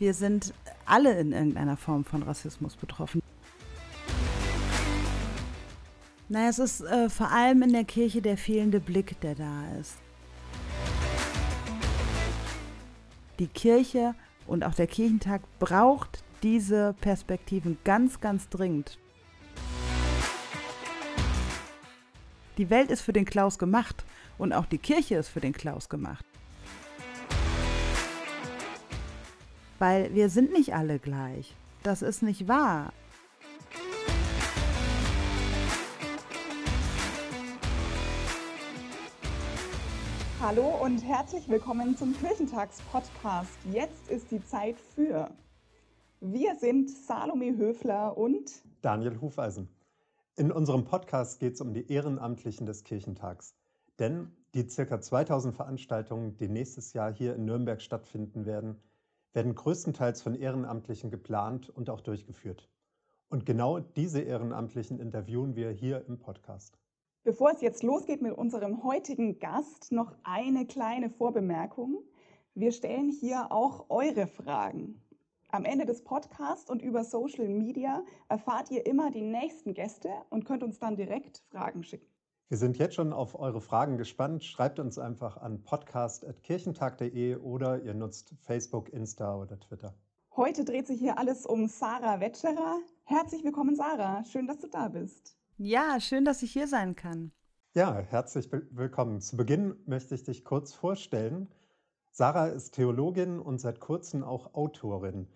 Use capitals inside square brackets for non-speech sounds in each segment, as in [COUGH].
Wir sind alle in irgendeiner Form von Rassismus betroffen. Naja, es ist äh, vor allem in der Kirche der fehlende Blick, der da ist. Die Kirche und auch der Kirchentag braucht diese Perspektiven ganz, ganz dringend. Die Welt ist für den Klaus gemacht und auch die Kirche ist für den Klaus gemacht. Weil wir sind nicht alle gleich. Das ist nicht wahr. Hallo und herzlich willkommen zum Kirchentags-Podcast. Jetzt ist die Zeit für. Wir sind Salome Höfler und Daniel Hufeisen. In unserem Podcast geht es um die Ehrenamtlichen des Kirchentags. Denn die ca. 2000 Veranstaltungen, die nächstes Jahr hier in Nürnberg stattfinden werden, werden größtenteils von Ehrenamtlichen geplant und auch durchgeführt. Und genau diese Ehrenamtlichen interviewen wir hier im Podcast. Bevor es jetzt losgeht mit unserem heutigen Gast, noch eine kleine Vorbemerkung. Wir stellen hier auch eure Fragen. Am Ende des Podcasts und über Social Media erfahrt ihr immer die nächsten Gäste und könnt uns dann direkt Fragen schicken. Wir sind jetzt schon auf eure Fragen gespannt. Schreibt uns einfach an podcast.kirchentag.de oder ihr nutzt Facebook, Insta oder Twitter. Heute dreht sich hier alles um Sarah Wetscherer. Herzlich willkommen, Sarah. Schön, dass du da bist. Ja, schön, dass ich hier sein kann. Ja, herzlich willkommen. Zu Beginn möchte ich dich kurz vorstellen. Sarah ist Theologin und seit kurzem auch Autorin.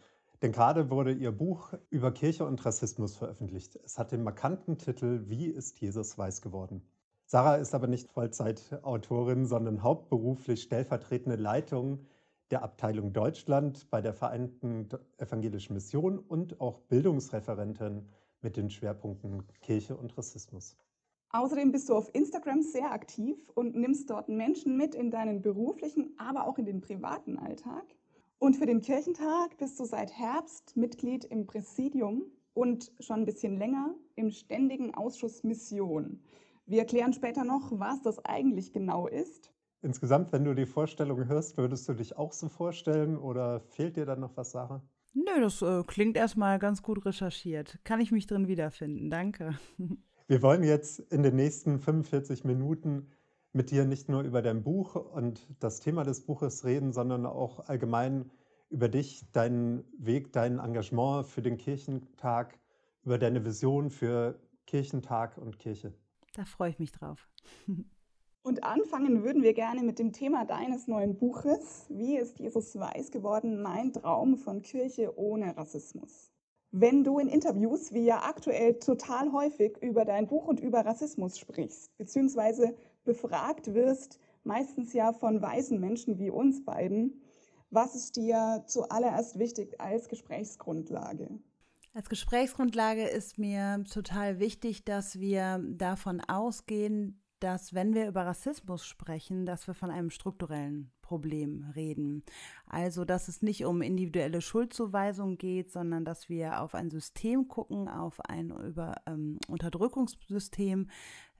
Denn gerade wurde ihr Buch über Kirche und Rassismus veröffentlicht. Es hat den markanten Titel Wie ist Jesus weiß geworden? Sarah ist aber nicht Vollzeitautorin, sondern hauptberuflich stellvertretende Leitung der Abteilung Deutschland bei der Vereinten Evangelischen Mission und auch Bildungsreferentin mit den Schwerpunkten Kirche und Rassismus. Außerdem bist du auf Instagram sehr aktiv und nimmst dort Menschen mit in deinen beruflichen, aber auch in den privaten Alltag. Und für den Kirchentag bist du seit Herbst Mitglied im Präsidium und schon ein bisschen länger im Ständigen Ausschuss Mission. Wir erklären später noch, was das eigentlich genau ist. Insgesamt, wenn du die Vorstellung hörst, würdest du dich auch so vorstellen oder fehlt dir dann noch was, Sarah? Nö, das äh, klingt erstmal ganz gut recherchiert. Kann ich mich drin wiederfinden. Danke. [LAUGHS] Wir wollen jetzt in den nächsten 45 Minuten mit dir nicht nur über dein Buch und das Thema des Buches reden, sondern auch allgemein über dich, deinen Weg, dein Engagement für den Kirchentag, über deine Vision für Kirchentag und Kirche. Da freue ich mich drauf. [LAUGHS] Und anfangen würden wir gerne mit dem Thema deines neuen Buches. Wie ist Jesus weiß geworden? Mein Traum von Kirche ohne Rassismus. Wenn du in Interviews, wie ja aktuell total häufig, über dein Buch und über Rassismus sprichst, beziehungsweise befragt wirst, meistens ja von weißen Menschen wie uns beiden, was ist dir zuallererst wichtig als Gesprächsgrundlage? Als Gesprächsgrundlage ist mir total wichtig, dass wir davon ausgehen, dass wenn wir über Rassismus sprechen, dass wir von einem strukturellen Problem reden. Also, dass es nicht um individuelle Schuldzuweisung geht, sondern dass wir auf ein System gucken, auf ein über, ähm, Unterdrückungssystem,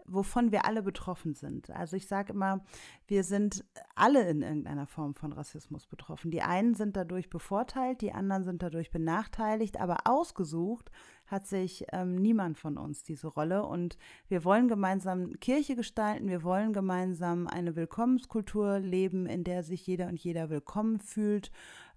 wovon wir alle betroffen sind. Also ich sage immer, wir sind alle in irgendeiner Form von Rassismus betroffen. Die einen sind dadurch bevorteilt, die anderen sind dadurch benachteiligt, aber ausgesucht hat sich ähm, niemand von uns diese Rolle. Und wir wollen gemeinsam Kirche gestalten, wir wollen gemeinsam eine Willkommenskultur leben, in der sich jeder und jeder willkommen fühlt.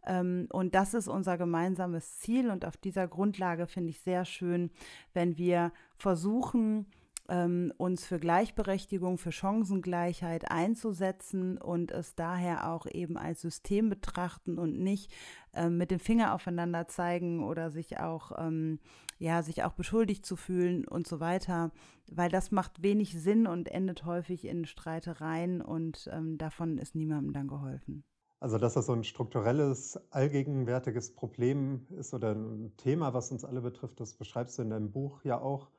Ähm, und das ist unser gemeinsames Ziel. Und auf dieser Grundlage finde ich sehr schön, wenn wir versuchen, ähm, uns für Gleichberechtigung, für Chancengleichheit einzusetzen und es daher auch eben als System betrachten und nicht ähm, mit dem Finger aufeinander zeigen oder sich auch, ähm, ja, sich auch beschuldigt zu fühlen und so weiter, weil das macht wenig Sinn und endet häufig in Streitereien und ähm, davon ist niemandem dann geholfen. Also, dass das so ein strukturelles, allgegenwärtiges Problem ist oder ein Thema, was uns alle betrifft, das beschreibst du in deinem Buch ja auch.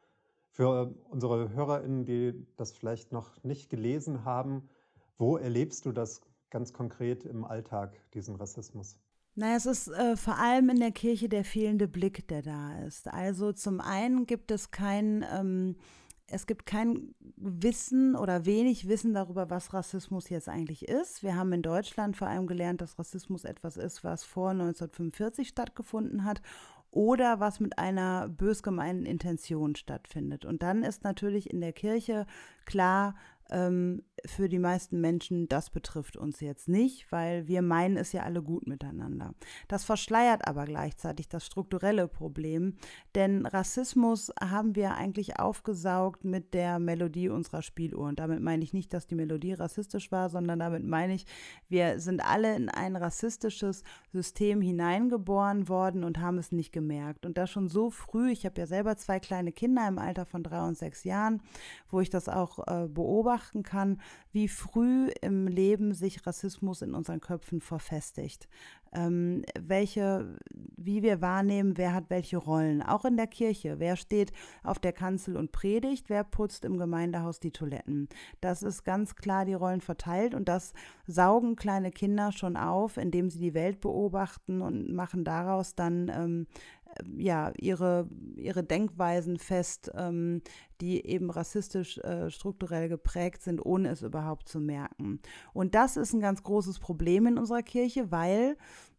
Für unsere HörerInnen, die das vielleicht noch nicht gelesen haben, wo erlebst du das ganz konkret im Alltag, diesen Rassismus? Naja, es ist äh, vor allem in der Kirche der fehlende Blick, der da ist. Also zum einen gibt es kein ähm, es gibt kein Wissen oder wenig Wissen darüber, was Rassismus jetzt eigentlich ist. Wir haben in Deutschland vor allem gelernt, dass Rassismus etwas ist, was vor 1945 stattgefunden hat oder was mit einer bös gemeinten Intention stattfindet. Und dann ist natürlich in der Kirche klar, ähm, für die meisten Menschen, das betrifft uns jetzt nicht, weil wir meinen es ja alle gut miteinander. Das verschleiert aber gleichzeitig das strukturelle Problem, denn Rassismus haben wir eigentlich aufgesaugt mit der Melodie unserer Spieluhr. Und damit meine ich nicht, dass die Melodie rassistisch war, sondern damit meine ich, wir sind alle in ein rassistisches System hineingeboren worden und haben es nicht gemerkt. Und das schon so früh, ich habe ja selber zwei kleine Kinder im Alter von drei und sechs Jahren, wo ich das auch äh, beobachten kann, wie früh im Leben sich Rassismus in unseren Köpfen verfestigt. Ähm, welche, wie wir wahrnehmen, wer hat welche Rollen, auch in der Kirche. Wer steht auf der Kanzel und predigt, wer putzt im Gemeindehaus die Toiletten. Das ist ganz klar die Rollen verteilt und das saugen kleine Kinder schon auf, indem sie die Welt beobachten und machen daraus dann ähm, ja, ihre, ihre Denkweisen fest, ähm, die eben rassistisch äh, strukturell geprägt sind, ohne es überhaupt zu merken. Und das ist ein ganz großes Problem in unserer Kirche, weil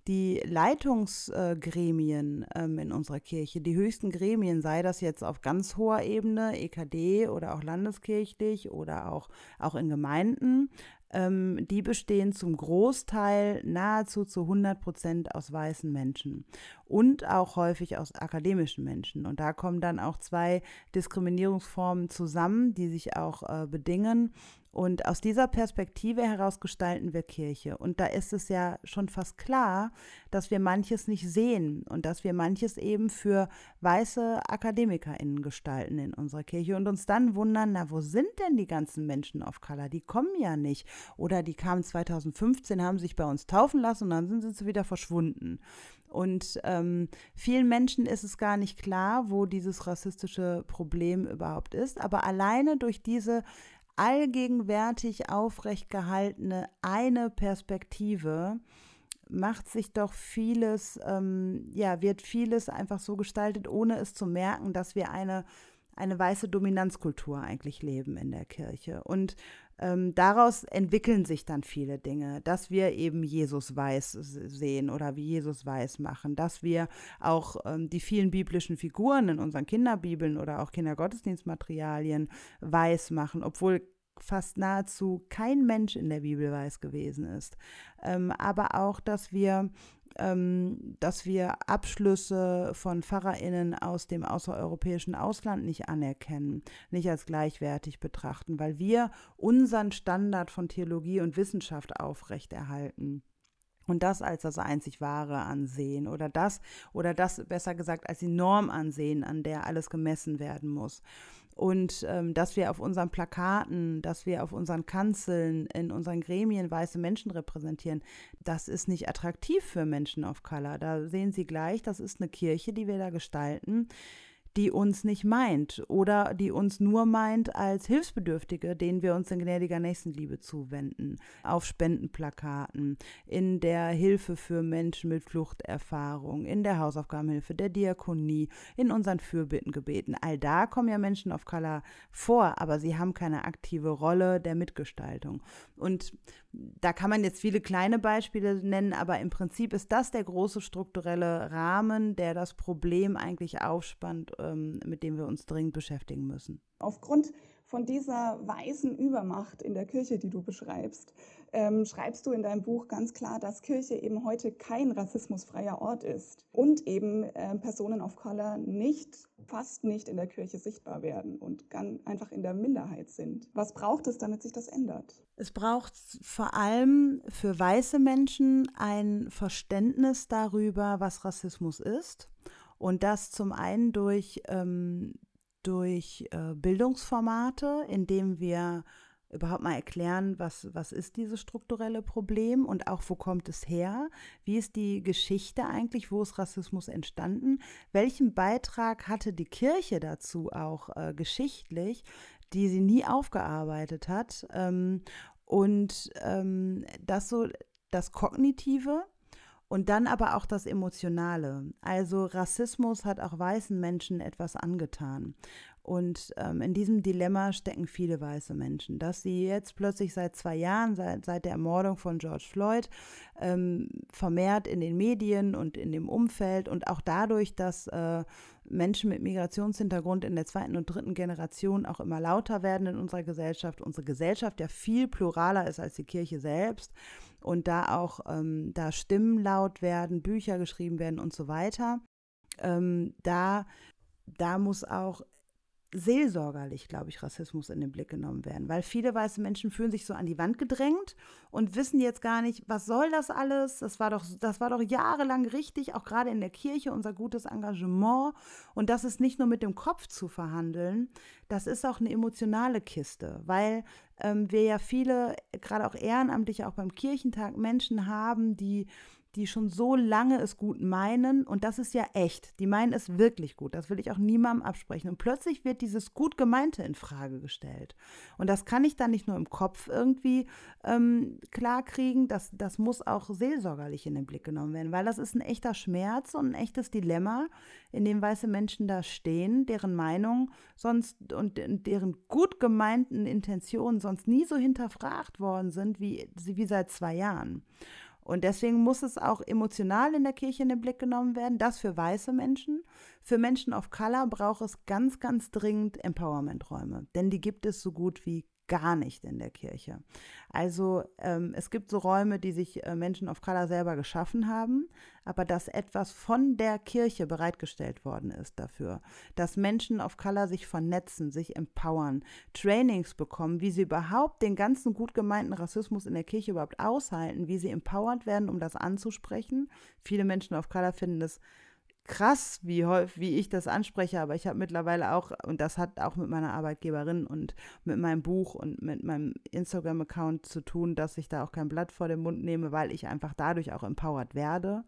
die Leitungsgremien äh, ähm, in unserer Kirche, die höchsten Gremien, sei das jetzt auf ganz hoher Ebene, EKD oder auch landeskirchlich oder auch, auch in Gemeinden, ähm, die bestehen zum Großteil nahezu zu 100 Prozent aus weißen Menschen und auch häufig aus akademischen Menschen. Und da kommen dann auch zwei Diskriminierungsformen zusammen, die sich auch äh, bedingen. Und aus dieser Perspektive heraus gestalten wir Kirche. Und da ist es ja schon fast klar, dass wir manches nicht sehen und dass wir manches eben für weiße AkademikerInnen gestalten in unserer Kirche und uns dann wundern, na, wo sind denn die ganzen Menschen of Color? Die kommen ja nicht. Oder die kamen 2015, haben sich bei uns taufen lassen und dann sind sie wieder verschwunden. Und ähm, vielen Menschen ist es gar nicht klar, wo dieses rassistische Problem überhaupt ist. Aber alleine durch diese allgegenwärtig aufrecht gehaltene eine Perspektive macht sich doch vieles, ähm, ja, wird vieles einfach so gestaltet, ohne es zu merken, dass wir eine, eine weiße Dominanzkultur eigentlich leben in der Kirche. Und ähm, daraus entwickeln sich dann viele Dinge, dass wir eben Jesus weiß sehen oder wie Jesus weiß machen, dass wir auch ähm, die vielen biblischen Figuren in unseren Kinderbibeln oder auch Kindergottesdienstmaterialien weiß machen, obwohl fast nahezu kein Mensch in der Bibel weiß gewesen ist. Ähm, aber auch, dass wir ähm, dass wir Abschlüsse von PfarrerInnen aus dem außereuropäischen Ausland nicht anerkennen, nicht als gleichwertig betrachten, weil wir unseren Standard von Theologie und Wissenschaft aufrechterhalten. Und das als das einzig wahre ansehen oder das oder das besser gesagt als die Norm ansehen, an der alles gemessen werden muss und ähm, dass wir auf unseren Plakaten, dass wir auf unseren Kanzeln, in unseren Gremien weiße Menschen repräsentieren, das ist nicht attraktiv für Menschen of Color. Da sehen Sie gleich, das ist eine Kirche, die wir da gestalten die uns nicht meint oder die uns nur meint als Hilfsbedürftige, denen wir uns in gnädiger Nächstenliebe zuwenden, auf Spendenplakaten, in der Hilfe für Menschen mit Fluchterfahrung, in der Hausaufgabenhilfe, der Diakonie, in unseren Fürbittengebeten. All da kommen ja Menschen of Color vor, aber sie haben keine aktive Rolle der Mitgestaltung. Und da kann man jetzt viele kleine Beispiele nennen, aber im Prinzip ist das der große strukturelle Rahmen, der das Problem eigentlich aufspannt, ähm, mit dem wir uns dringend beschäftigen müssen. Aufgrund von dieser weisen Übermacht in der Kirche, die du beschreibst, ähm, schreibst du in deinem Buch ganz klar, dass Kirche eben heute kein rassismusfreier Ort ist und eben äh, Personen of Color nicht, fast nicht in der Kirche sichtbar werden und ganz einfach in der Minderheit sind. Was braucht es, damit sich das ändert? Es braucht vor allem für weiße Menschen ein Verständnis darüber, was Rassismus ist. Und das zum einen durch, ähm, durch äh, Bildungsformate, indem wir überhaupt mal erklären, was, was ist dieses strukturelle Problem und auch wo kommt es her? Wie ist die Geschichte eigentlich? Wo ist Rassismus entstanden? Welchen Beitrag hatte die Kirche dazu auch äh, geschichtlich, die sie nie aufgearbeitet hat? Ähm, und ähm, das so, das Kognitive, und dann aber auch das Emotionale. Also Rassismus hat auch weißen Menschen etwas angetan. Und ähm, in diesem Dilemma stecken viele weiße Menschen, dass sie jetzt plötzlich seit zwei Jahren, seit, seit der Ermordung von George Floyd, ähm, vermehrt in den Medien und in dem Umfeld und auch dadurch, dass äh, Menschen mit Migrationshintergrund in der zweiten und dritten Generation auch immer lauter werden in unserer Gesellschaft, unsere Gesellschaft ja viel pluraler ist als die Kirche selbst und da auch ähm, da Stimmen laut werden, Bücher geschrieben werden und so weiter. Ähm, da, da muss auch seelsorgerlich, glaube ich, Rassismus in den Blick genommen werden, weil viele weiße Menschen fühlen sich so an die Wand gedrängt und wissen jetzt gar nicht, was soll das alles? Das war doch, das war doch jahrelang richtig, auch gerade in der Kirche unser gutes Engagement. Und das ist nicht nur mit dem Kopf zu verhandeln, das ist auch eine emotionale Kiste, weil ähm, wir ja viele, gerade auch ehrenamtlich, auch beim Kirchentag Menschen haben, die die schon so lange es gut meinen und das ist ja echt. Die meinen es wirklich gut. Das will ich auch niemandem absprechen. Und plötzlich wird dieses gut gemeinte in Frage gestellt. Und das kann ich dann nicht nur im Kopf irgendwie ähm, klarkriegen, das, das muss auch seelsorgerlich in den Blick genommen werden, weil das ist ein echter Schmerz und ein echtes Dilemma, in dem weiße Menschen da stehen, deren Meinung sonst und deren gut gemeinten Intentionen sonst nie so hinterfragt worden sind wie, wie seit zwei Jahren. Und deswegen muss es auch emotional in der Kirche in den Blick genommen werden. Das für weiße Menschen. Für Menschen of Color braucht es ganz, ganz dringend Empowerment-Räume. Denn die gibt es so gut wie gar nicht in der Kirche. Also ähm, es gibt so Räume, die sich äh, Menschen of Color selber geschaffen haben, aber dass etwas von der Kirche bereitgestellt worden ist dafür, dass Menschen of Color sich vernetzen, sich empowern, Trainings bekommen, wie sie überhaupt den ganzen gut gemeinten Rassismus in der Kirche überhaupt aushalten, wie sie empowered werden, um das anzusprechen. Viele Menschen of Color finden es krass, wie, wie ich das anspreche, aber ich habe mittlerweile auch, und das hat auch mit meiner Arbeitgeberin und mit meinem Buch und mit meinem Instagram-Account zu tun, dass ich da auch kein Blatt vor den Mund nehme, weil ich einfach dadurch auch empowered werde.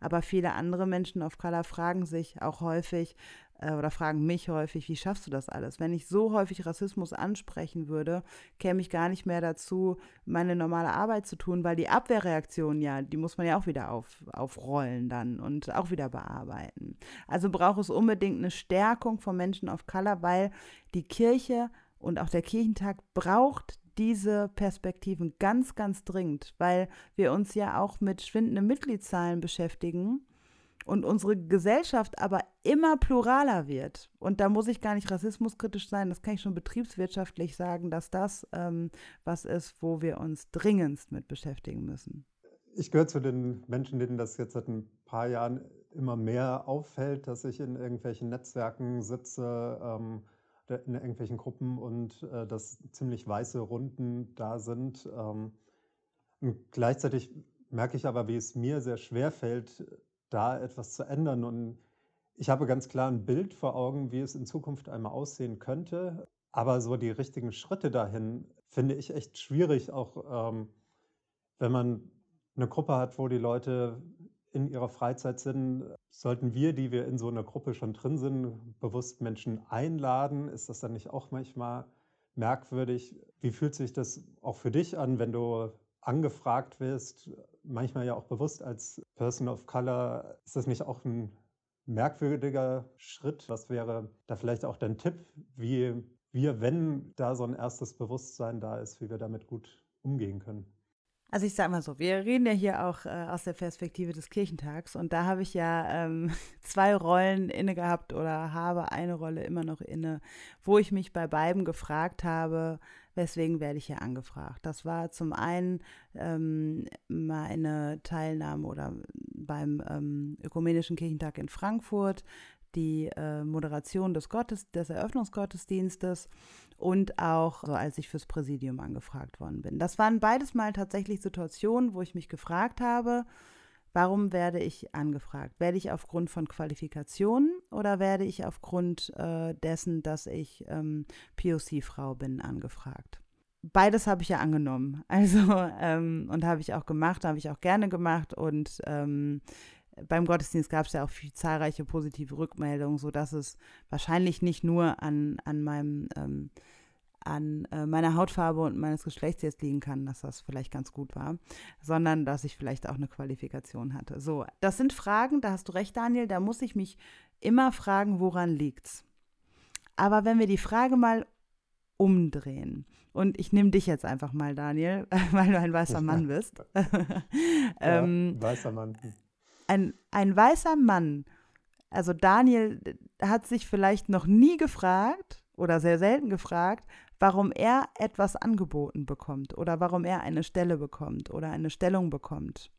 Aber viele andere Menschen auf Color fragen sich auch häufig, äh, oder fragen mich häufig, wie schaffst du das alles? Wenn ich so häufig Rassismus ansprechen würde, käme ich gar nicht mehr dazu, meine normale Arbeit zu tun, weil die Abwehrreaktion ja, die muss man ja auch wieder auf, aufrollen dann und auch wieder bearbeiten. Also braucht es unbedingt eine Stärkung von Menschen of Color, weil die Kirche und auch der Kirchentag braucht diese Perspektiven ganz, ganz dringend, weil wir uns ja auch mit schwindenden Mitgliedszahlen beschäftigen und unsere Gesellschaft aber immer pluraler wird. Und da muss ich gar nicht rassismuskritisch sein, das kann ich schon betriebswirtschaftlich sagen, dass das ähm, was ist, wo wir uns dringendst mit beschäftigen müssen. Ich gehöre zu den Menschen, denen das jetzt seit ein paar Jahren immer mehr auffällt, dass ich in irgendwelchen Netzwerken sitze, ähm, in irgendwelchen Gruppen und äh, dass ziemlich weiße Runden da sind. Ähm, gleichzeitig merke ich aber, wie es mir sehr schwer fällt, da etwas zu ändern. Und ich habe ganz klar ein Bild vor Augen, wie es in Zukunft einmal aussehen könnte. Aber so die richtigen Schritte dahin finde ich echt schwierig, auch ähm, wenn man eine Gruppe hat, wo die Leute in ihrer Freizeit sind, sollten wir, die wir in so einer Gruppe schon drin sind, bewusst Menschen einladen. Ist das dann nicht auch manchmal merkwürdig? Wie fühlt sich das auch für dich an, wenn du angefragt wirst, manchmal ja auch bewusst als Person of Color, ist das nicht auch ein merkwürdiger Schritt? Was wäre da vielleicht auch dein Tipp, wie wir, wenn da so ein erstes Bewusstsein da ist, wie wir damit gut umgehen können? Also ich sage mal so, wir reden ja hier auch äh, aus der Perspektive des Kirchentags und da habe ich ja ähm, [LAUGHS] zwei Rollen inne gehabt oder habe eine Rolle immer noch inne, wo ich mich bei beiden gefragt habe, weswegen werde ich hier angefragt. Das war zum einen ähm, meine Teilnahme oder beim ähm, Ökumenischen Kirchentag in Frankfurt, die äh, Moderation des, Gottes, des Eröffnungsgottesdienstes und auch so, als ich fürs Präsidium angefragt worden bin. Das waren beides mal tatsächlich Situationen, wo ich mich gefragt habe, warum werde ich angefragt? Werde ich aufgrund von Qualifikationen oder werde ich aufgrund äh, dessen, dass ich ähm, POC-Frau bin, angefragt? Beides habe ich ja angenommen. [LAUGHS] Also, ähm, und habe ich auch gemacht, habe ich auch gerne gemacht und ähm, beim Gottesdienst gab es ja auch viel, zahlreiche positive Rückmeldungen, sodass es wahrscheinlich nicht nur an, an meinem ähm, an äh, meiner Hautfarbe und meines Geschlechts jetzt liegen kann, dass das vielleicht ganz gut war, sondern dass ich vielleicht auch eine Qualifikation hatte. So, das sind Fragen, da hast du recht, Daniel, da muss ich mich immer fragen, woran liegt's? Aber wenn wir die Frage mal umdrehen, und ich nehme dich jetzt einfach mal, Daniel, [LAUGHS] weil du ein weißer Mann [LAUGHS] bist. [LAUGHS] ähm, ja, weißer Mann. Ein, ein weißer Mann, also Daniel hat sich vielleicht noch nie gefragt oder sehr selten gefragt, warum er etwas angeboten bekommt oder warum er eine Stelle bekommt oder eine Stellung bekommt.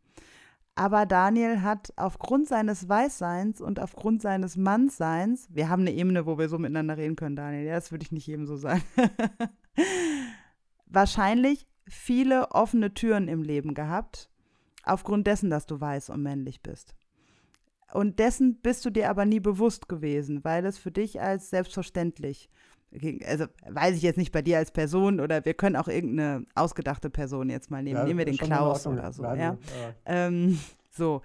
Aber Daniel hat aufgrund seines Weißseins und aufgrund seines Mannsseins, wir haben eine Ebene, wo wir so miteinander reden können, Daniel, ja, das würde ich nicht jedem so sagen, [LAUGHS] wahrscheinlich viele offene Türen im Leben gehabt, aufgrund dessen, dass du weiß und männlich bist. Und dessen bist du dir aber nie bewusst gewesen, weil es für dich als selbstverständlich also weiß ich jetzt nicht bei dir als Person oder wir können auch irgendeine ausgedachte Person jetzt mal nehmen. Ja, nehmen wir den Klaus oder so. Ja? ja. Ähm, so.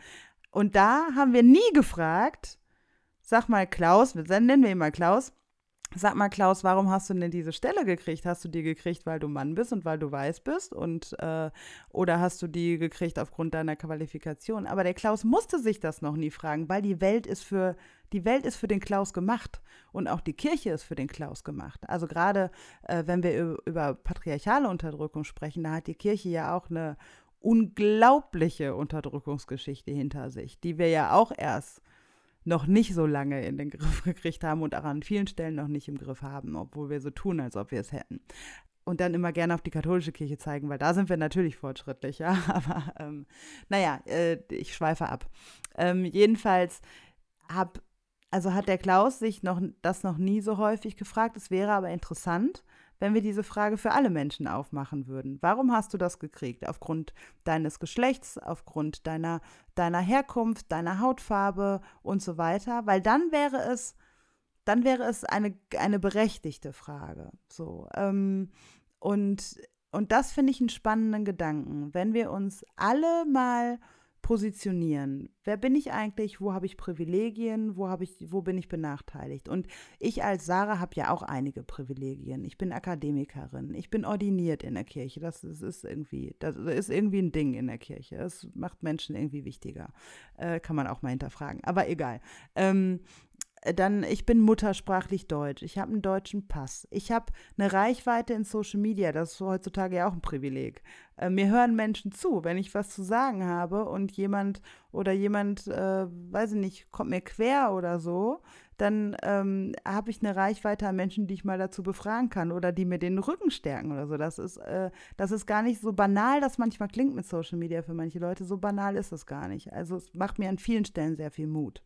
Und da haben wir nie gefragt, sag mal Klaus, nennen wir ihn mal Klaus, Sag mal, Klaus, warum hast du denn diese Stelle gekriegt? Hast du die gekriegt, weil du Mann bist und weil du weiß bist? Und, äh, oder hast du die gekriegt aufgrund deiner Qualifikation? Aber der Klaus musste sich das noch nie fragen, weil die Welt ist für, die Welt ist für den Klaus gemacht. Und auch die Kirche ist für den Klaus gemacht. Also gerade äh, wenn wir über, patriarchale Unterdrückung sprechen, da hat die Kirche ja auch eine unglaubliche Unterdrückungsgeschichte hinter sich, die wir ja auch erst noch nicht so lange in den Griff [LAUGHS] gekriegt haben und auch an vielen Stellen noch nicht im Griff haben, obwohl wir so tun, als ob wir es hätten. Und dann immer gerne auf die katholische Kirche zeigen, weil da sind wir natürlich fortschrittlich, ja. [LAUGHS] Aber ähm, naja, äh, ich schweife ab. Ähm, jedenfalls hab, also hat der Klaus sich noch das noch nie so häufig gefragt. Es wäre aber interessant, wenn wir diese Frage für alle Menschen aufmachen würden. Warum hast du das gekriegt? Aufgrund deines Geschlechts, aufgrund deiner, deiner Herkunft, deiner Hautfarbe und so weiter? Weil dann wäre es, dann wäre es eine, eine berechtigte Frage. So, ähm, und, und das finde ich einen spannenden Gedanken. Wenn wir uns alle mal positionieren. Wer bin ich eigentlich? Wo habe ich Privilegien? Wo habe ich, wo bin ich benachteiligt? Und ich als Sarah habe ja auch einige Privilegien. Ich bin Akademikerin. Ich bin ordiniert in der Kirche. Das, das ist irgendwie, das ist irgendwie ein Ding in der Kirche. Das macht Menschen irgendwie wichtiger. Äh, kann man auch mal hinterfragen. Aber egal. Ähm, dann, ich bin muttersprachlich deutsch, ich habe einen deutschen Pass, ich habe eine Reichweite in Social Media, das ist heutzutage ja auch ein Privileg. Äh, mir hören Menschen zu, wenn ich was zu sagen habe und jemand oder jemand, äh, weiß ich nicht, kommt mir quer oder so, dann ähm, habe ich eine Reichweite an Menschen, die ich mal dazu befragen kann oder die mir den Rücken stärken oder so. Das ist, äh, das ist gar nicht so banal, das manchmal klingt mit Social Media für manche Leute. So banal ist es gar nicht. Also es macht mir an vielen Stellen sehr viel Mut.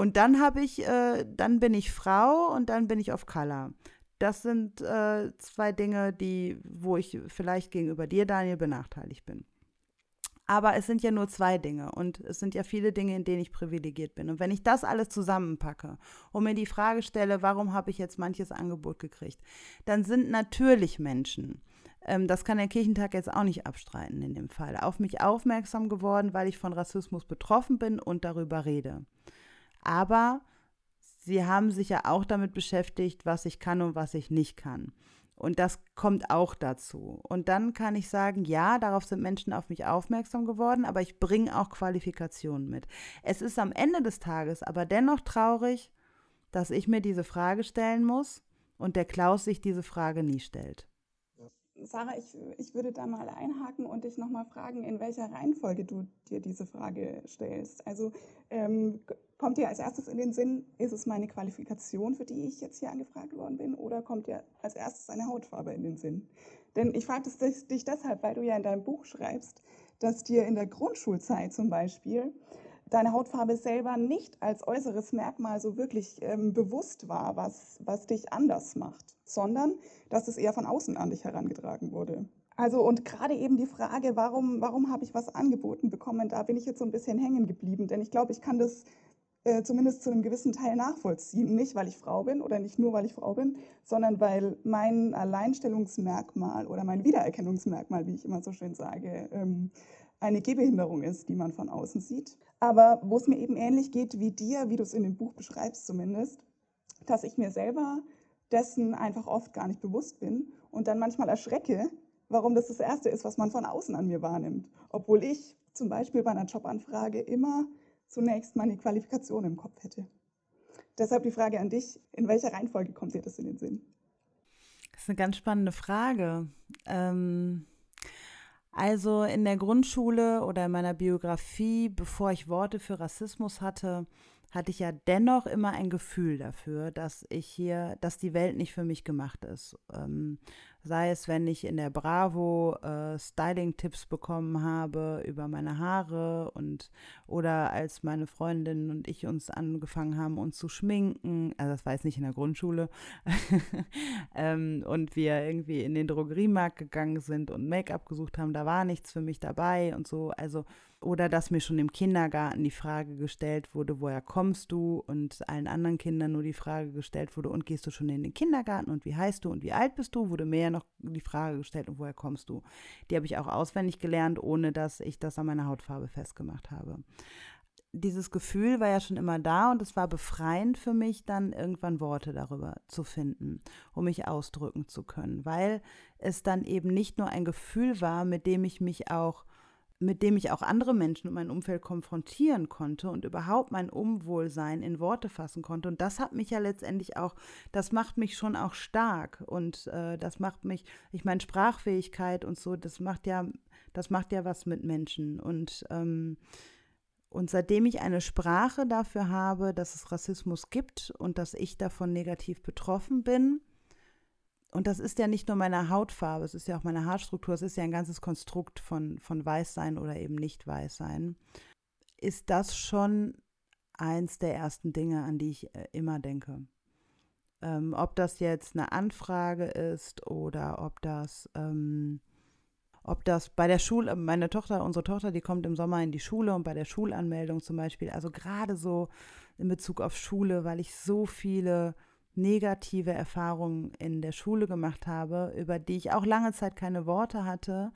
Und dann habe ich, äh, dann bin ich Frau und dann bin ich auf Color. Das sind äh, zwei Dinge, die, wo ich vielleicht gegenüber dir, Daniel, benachteiligt bin. Aber es sind ja nur zwei Dinge und es sind ja viele Dinge, in denen ich privilegiert bin. Und wenn ich das alles zusammenpacke und mir die Frage stelle, warum habe ich jetzt manches Angebot gekriegt, dann sind natürlich Menschen, ähm, das kann der Kirchentag jetzt auch nicht abstreiten in dem Fall, auf mich aufmerksam geworden, weil ich von Rassismus betroffen bin und darüber rede. Aber sie haben sich ja auch damit beschäftigt, was ich kann und was ich nicht kann. Und das kommt auch dazu. Und dann kann ich sagen, ja, darauf sind Menschen auf mich aufmerksam geworden, aber ich bringe auch Qualifikationen mit. Es ist am Ende des Tages aber dennoch traurig, dass ich mir diese Frage stellen muss und der Klaus sich diese Frage nie stellt. Sarah, ich, ich würde da mal einhaken und dich nochmal fragen, in welcher Reihenfolge du dir diese Frage stellst. Also ähm, kommt dir als erstes in den Sinn, ist es meine Qualifikation, für die ich jetzt hier angefragt worden bin, oder kommt dir als erstes eine Hautfarbe in den Sinn? Denn ich frage dich deshalb, weil du ja in deinem Buch schreibst, dass dir in der Grundschulzeit zum Beispiel deine Hautfarbe selber nicht als äußeres Merkmal so wirklich ähm, bewusst war, was, was dich anders macht, sondern dass es eher von außen an dich herangetragen wurde. Also und gerade eben die Frage, warum, warum habe ich was angeboten bekommen, da bin ich jetzt so ein bisschen hängen geblieben, denn ich glaube, ich kann das äh, zumindest zu einem gewissen Teil nachvollziehen. Nicht, weil ich Frau bin oder nicht nur, weil ich Frau bin, sondern weil mein Alleinstellungsmerkmal oder mein Wiedererkennungsmerkmal, wie ich immer so schön sage, ähm, eine Gehbehinderung ist, die man von außen sieht. Aber wo es mir eben ähnlich geht wie dir, wie du es in dem Buch beschreibst zumindest, dass ich mir selber dessen einfach oft gar nicht bewusst bin und dann manchmal erschrecke, warum das das Erste ist, was man von außen an mir wahrnimmt. Obwohl ich zum Beispiel bei einer Jobanfrage immer zunächst meine Qualifikation im Kopf hätte. Deshalb die Frage an dich, in welcher Reihenfolge kommt dir das in den Sinn? Das ist eine ganz spannende Frage. Ähm, also in der Grundschule oder in meiner Biografie, bevor ich Worte für Rassismus hatte, hatte ich ja dennoch immer ein Gefühl dafür, dass ich hier, dass die Welt nicht für mich gemacht ist. Ähm, sei es, wenn ich in der Bravo äh, Styling-Tipps bekommen habe über meine Haare und oder als meine Freundin und ich uns angefangen haben, uns zu schminken, also das war jetzt nicht in der Grundschule, [LAUGHS] ähm, und wir irgendwie in den Drogeriemarkt gegangen sind und Make-up gesucht haben, da war nichts für mich dabei und so, also oder dass mir schon im Kindergarten die Frage gestellt wurde, woher kommst du? Und allen anderen Kindern nur die Frage gestellt wurde, und gehst du schon in den Kindergarten? Und wie heißt du? Und wie alt bist du? Wurde mir ja noch die Frage gestellt, und woher kommst du? Die habe ich auch auswendig gelernt, ohne dass ich das an meiner Hautfarbe festgemacht habe. Dieses Gefühl war ja schon immer da und es war befreiend für mich, dann irgendwann Worte darüber zu finden, um mich ausdrücken zu können, weil es dann eben nicht nur ein Gefühl war, mit dem ich mich auch mit dem ich auch andere Menschen und mein Umfeld konfrontieren konnte und überhaupt mein Unwohlsein in Worte fassen konnte. Und das hat mich ja letztendlich auch, das macht mich schon auch stark und äh, das macht mich, ich meine, Sprachfähigkeit und so, das macht ja, das macht ja was mit Menschen. Und, ähm, und seitdem ich eine Sprache dafür habe, dass es Rassismus gibt und dass ich davon negativ betroffen bin, und das ist ja nicht nur meine Hautfarbe, es ist ja auch meine Haarstruktur, es ist ja ein ganzes Konstrukt von, von Weißsein oder eben nicht Weißsein, ist das schon eins der ersten Dinge, an die ich äh, immer denke. Ähm, ob das jetzt eine Anfrage ist oder ob das, ähm, ob das bei der Schule, meine Tochter, unsere Tochter, die kommt im Sommer in die Schule und bei der Schulanmeldung zum Beispiel, also gerade so in Bezug auf Schule, weil ich so viele negative Erfahrungen in der Schule gemacht habe, über die ich auch lange Zeit keine Worte hatte,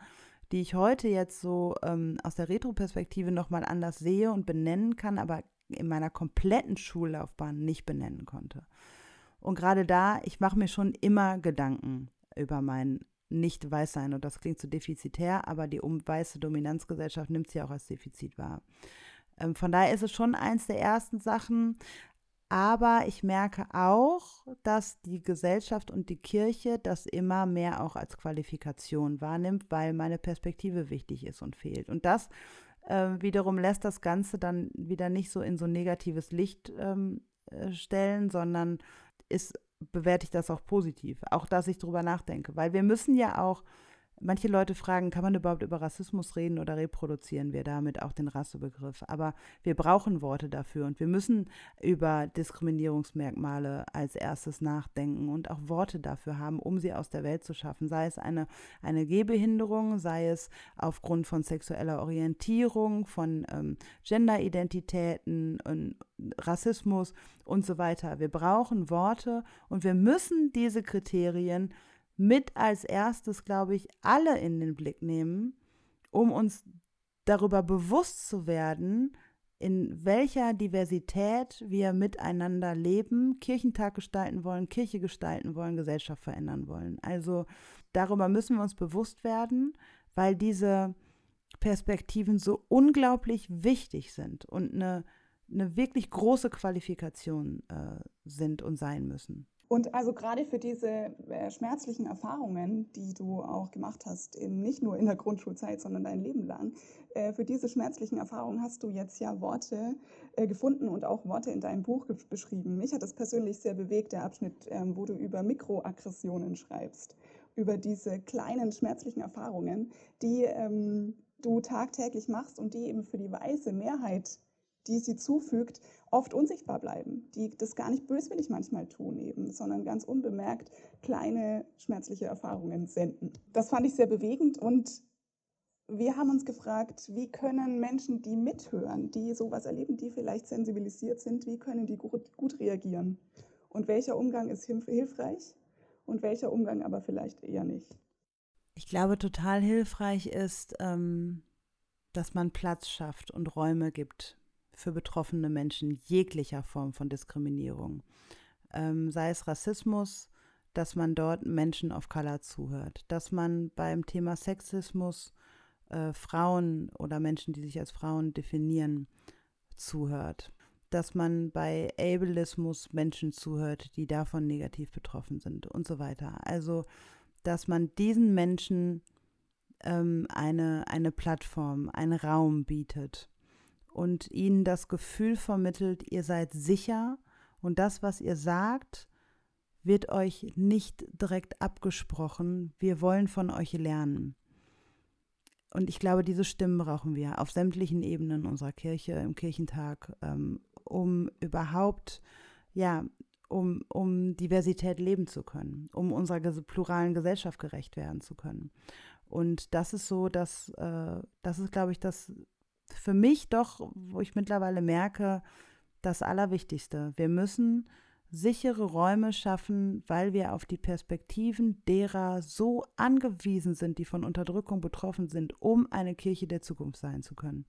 die ich heute jetzt so ähm, aus der Retroperspektive nochmal anders sehe und benennen kann, aber in meiner kompletten Schullaufbahn nicht benennen konnte. Und gerade da, ich mache mir schon immer Gedanken über mein Nicht-Weißsein. Und das klingt so defizitär, aber die weiße Dominanzgesellschaft nimmt sie auch als Defizit wahr. Ähm, von daher ist es schon eins der ersten Sachen, aber ich merke auch, dass die Gesellschaft und die Kirche das immer mehr auch als Qualifikation wahrnimmt, weil meine Perspektive wichtig ist und fehlt. Und das äh, wiederum lässt das Ganze dann wieder nicht so in so negatives Licht ähm, äh, stellen, sondern ist, bewerte ich das auch positiv. Auch, dass ich drüber nachdenke. Weil wir müssen ja auch Manche Leute fragen, kann man überhaupt über Rassismus reden oder reproduzieren wir damit auch den Rassebegriff? Aber wir brauchen Worte dafür und wir müssen über Diskriminierungsmerkmale als erstes nachdenken und auch Worte dafür haben, um sie aus der Welt zu schaffen. Sei es eine, eine Gehbehinderung, sei es aufgrund von sexueller Orientierung, von ähm, Genderidentitäten und Rassismus und so weiter. Wir brauchen Worte und wir müssen diese Kriterien mit als erstes, glaube ich, alle in den Blick nehmen, um uns darüber bewusst zu werden, in welcher Diversität wir miteinander leben, Kirchentag gestalten wollen, Kirche gestalten wollen, Gesellschaft verändern wollen. Also darüber müssen wir uns bewusst werden, weil diese Perspektiven so unglaublich wichtig sind und eine, eine wirklich große Qualifikation äh, sind und sein müssen. Und also gerade für diese äh, schmerzlichen Erfahrungen, die du auch gemacht hast, eben nicht nur in der Grundschulzeit, sondern dein Leben lang, äh, für diese schmerzlichen Erfahrungen hast du jetzt ja Worte äh, gefunden und auch Worte in deinem Buch beschrieben. Mich hat das persönlich sehr bewegt, der Abschnitt, ähm, wo du über Mikroaggressionen schreibst, über diese kleinen schmerzlichen Erfahrungen, die ähm, du tagtäglich machst und die eben für die weiße Mehrheit die sie zufügt, oft unsichtbar bleiben, die das gar nicht böswillig manchmal tun eben, sondern ganz unbemerkt kleine schmerzliche Erfahrungen senden. Das fand ich sehr bewegend und wir haben uns gefragt, wie können Menschen, die mithören, die sowas erleben, die vielleicht sensibilisiert sind, wie können die gut, gut reagieren? Und welcher Umgang ist hilfreich und welcher Umgang aber vielleicht eher nicht? Ich glaube, total hilfreich ist, ähm, dass man Platz schafft und Räume gibt für betroffene Menschen jeglicher Form von Diskriminierung. Ähm, sei es Rassismus, dass man dort Menschen of Color zuhört, dass man beim Thema Sexismus äh, Frauen oder Menschen, die sich als Frauen definieren, zuhört, dass man bei Ableismus Menschen zuhört, die davon negativ betroffen sind und so weiter. Also, dass man diesen Menschen ähm, eine, eine Plattform, einen Raum bietet und ihnen das Gefühl vermittelt, ihr seid sicher und das, was ihr sagt, wird euch nicht direkt abgesprochen. Wir wollen von euch lernen. Und ich glaube, diese Stimmen brauchen wir auf sämtlichen Ebenen unserer Kirche, im Kirchentag, ähm, um überhaupt, ja, um, um Diversität leben zu können, um unserer pluralen Gesellschaft gerecht werden zu können. Und das ist so, dass, äh, das ist, glaube ich, das für mich doch, wo ich mittlerweile merke, das Allerwichtigste. Wir müssen sichere Räume schaffen, weil wir auf die Perspektiven derer so angewiesen sind, die von Unterdrückung betroffen sind, um eine Kirche der Zukunft sein zu können.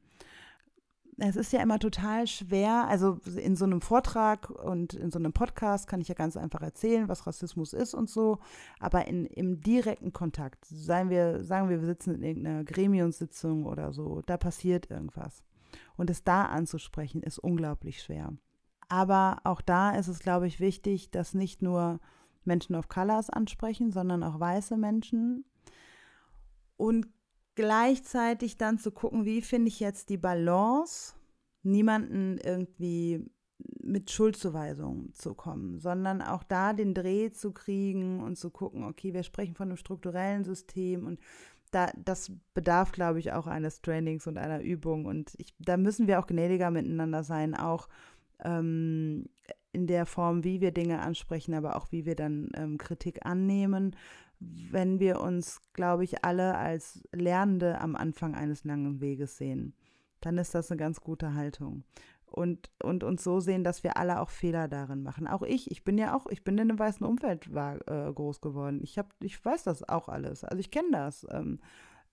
Es ist ja immer total schwer, also in so einem Vortrag und in so einem Podcast kann ich ja ganz einfach erzählen, was Rassismus ist und so, aber in, im direkten Kontakt, seien wir, sagen wir, wir sitzen in irgendeiner Gremiumssitzung oder so, da passiert irgendwas. Und es da anzusprechen, ist unglaublich schwer. Aber auch da ist es, glaube ich, wichtig, dass nicht nur Menschen of Colors ansprechen, sondern auch weiße Menschen. Und gleichzeitig dann zu gucken, wie finde ich jetzt die Balance, niemanden irgendwie mit Schuldzuweisungen zu kommen, sondern auch da den Dreh zu kriegen und zu gucken, okay, wir sprechen von einem strukturellen System und da, das bedarf, glaube ich, auch eines Trainings und einer Übung. Und ich, da müssen wir auch gnädiger miteinander sein, auch ähm, in der Form, wie wir Dinge ansprechen, aber auch wie wir dann ähm, Kritik annehmen, wenn wir uns, glaube ich, alle als Lernende am Anfang eines langen Weges sehen. Dann ist das eine ganz gute Haltung. Und, und uns so sehen, dass wir alle auch Fehler darin machen. Auch ich, ich bin ja auch, ich bin in einem weißen Umfeld war, äh, groß geworden. Ich, hab, ich weiß das auch alles. Also ich kenne das. Ähm,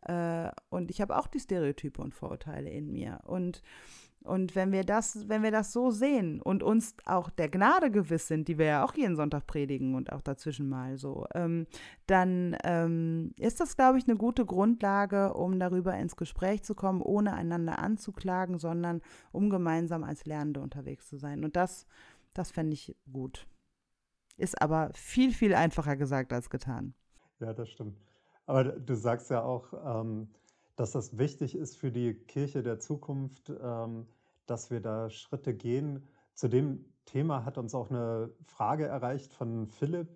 äh, und ich habe auch die Stereotype und Vorurteile in mir. Und und wenn wir das, wenn wir das so sehen und uns auch der Gnade gewiss sind, die wir ja auch jeden Sonntag predigen und auch dazwischen mal so, ähm, dann ähm, ist das, glaube ich, eine gute Grundlage, um darüber ins Gespräch zu kommen, ohne einander anzuklagen, sondern um gemeinsam als Lernende unterwegs zu sein. Und das, das fände ich gut. Ist aber viel, viel einfacher gesagt als getan. Ja, das stimmt. Aber du sagst ja auch, ähm, dass das wichtig ist für die Kirche der Zukunft, ähm, dass wir da Schritte gehen. Zu dem Thema hat uns auch eine Frage erreicht von Philipp.